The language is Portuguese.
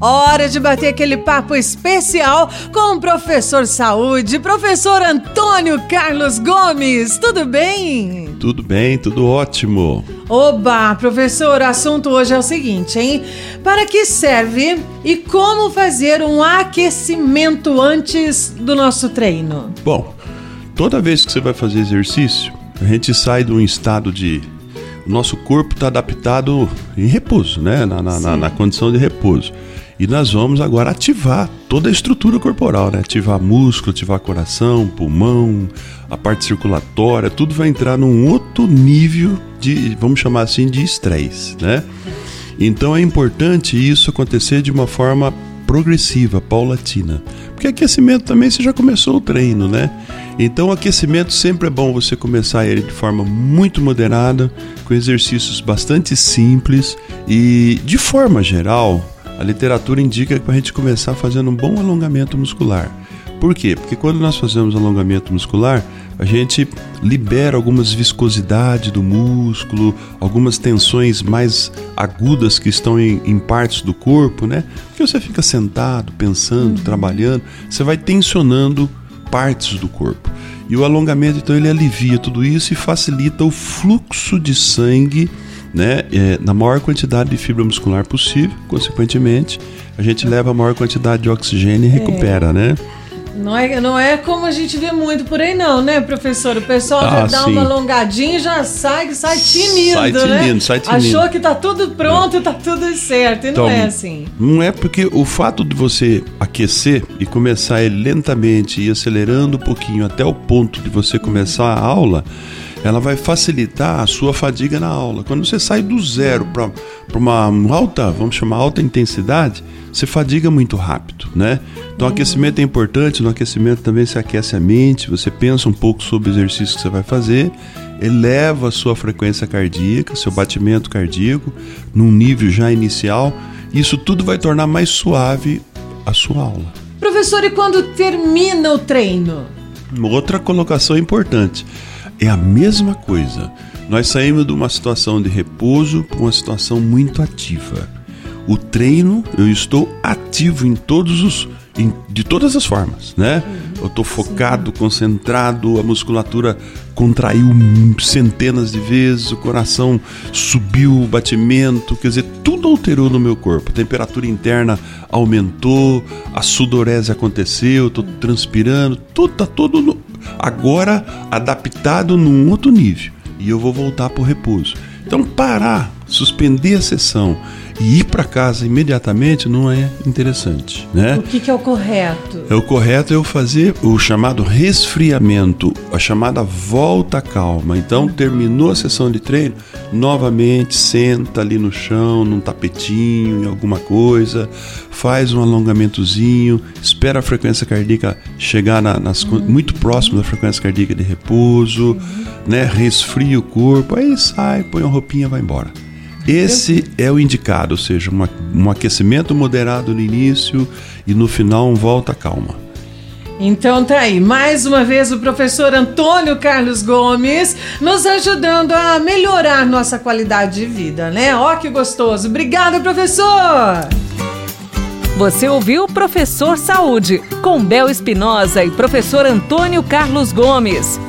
Hora de bater aquele papo especial com o professor Saúde, professor Antônio Carlos Gomes. Tudo bem? Tudo bem, tudo ótimo. Oba, professor, o assunto hoje é o seguinte, hein? Para que serve e como fazer um aquecimento antes do nosso treino? Bom, toda vez que você vai fazer exercício, a gente sai de um estado de o nosso corpo está adaptado em repouso, né? Na, na, na, na, condição de repouso. E nós vamos agora ativar toda a estrutura corporal, né? Ativar músculo, ativar coração, pulmão, a parte circulatória, tudo vai entrar num outro nível de, vamos chamar assim, de estresse, né? Então é importante isso acontecer de uma forma progressiva, paulatina. Porque aquecimento também você já começou o treino, né? Então, aquecimento sempre é bom você começar ele de forma muito moderada, com exercícios bastante simples e, de forma geral, a literatura indica que para a gente começar fazendo um bom alongamento muscular. Por quê? Porque quando nós fazemos alongamento muscular, a gente libera algumas viscosidades do músculo, algumas tensões mais agudas que estão em, em partes do corpo, né? Porque você fica sentado, pensando, uhum. trabalhando, você vai tensionando partes do corpo. E o alongamento, então, ele alivia tudo isso e facilita o fluxo de sangue né, é, na maior quantidade de fibra muscular possível, consequentemente, a gente leva a maior quantidade de oxigênio e recupera, é. né? Não é, não é como a gente vê muito por aí, não, né, professor? O pessoal ah, já dá sim. uma alongadinha e já sai, sai tinindo, sai tinindo, né? Sai tinindo. Achou que tá tudo pronto, é. tá tudo certo. E então, não é assim. Não é porque o fato de você aquecer e começar ele lentamente e acelerando um pouquinho até o ponto de você começar a aula ela vai facilitar a sua fadiga na aula. Quando você sai do zero para uma alta, vamos chamar alta intensidade, você fadiga muito rápido, né? Então, o aquecimento é importante. No aquecimento também se aquece a mente, você pensa um pouco sobre o exercício que você vai fazer, eleva a sua frequência cardíaca, seu batimento cardíaco, num nível já inicial. Isso tudo vai tornar mais suave a sua aula. Professor, e quando termina o treino? Outra colocação importante. É a mesma coisa. Nós saímos de uma situação de repouso para uma situação muito ativa. O treino, eu estou ativo em todos os em, de todas as formas, né? Eu estou focado, concentrado, a musculatura contraiu centenas de vezes, o coração subiu o batimento, quer dizer, tudo alterou no meu corpo. A temperatura interna aumentou, a sudorese aconteceu, estou transpirando, tudo está todo no, agora adaptado num outro nível. E eu vou voltar para o repouso. Então, parar, suspender a sessão e ir para casa imediatamente não é interessante, né? O que, que, é o correto? É o correto é eu fazer o chamado resfriamento, a chamada volta calma. Então terminou a sessão de treino, novamente senta ali no chão, num tapetinho, em alguma coisa, faz um alongamentozinho, espera a frequência cardíaca chegar na, nas, uhum. muito próximo da frequência cardíaca de repouso, uhum. né? Resfria o corpo, aí sai, põe a roupinha, vai embora. Esse é o indicado, ou seja, uma, um aquecimento moderado no início e no final um volta calma. Então tá aí, mais uma vez o professor Antônio Carlos Gomes nos ajudando a melhorar nossa qualidade de vida, né? Ó que gostoso. Obrigada, professor! Você ouviu Professor Saúde, com Bel Espinosa e professor Antônio Carlos Gomes.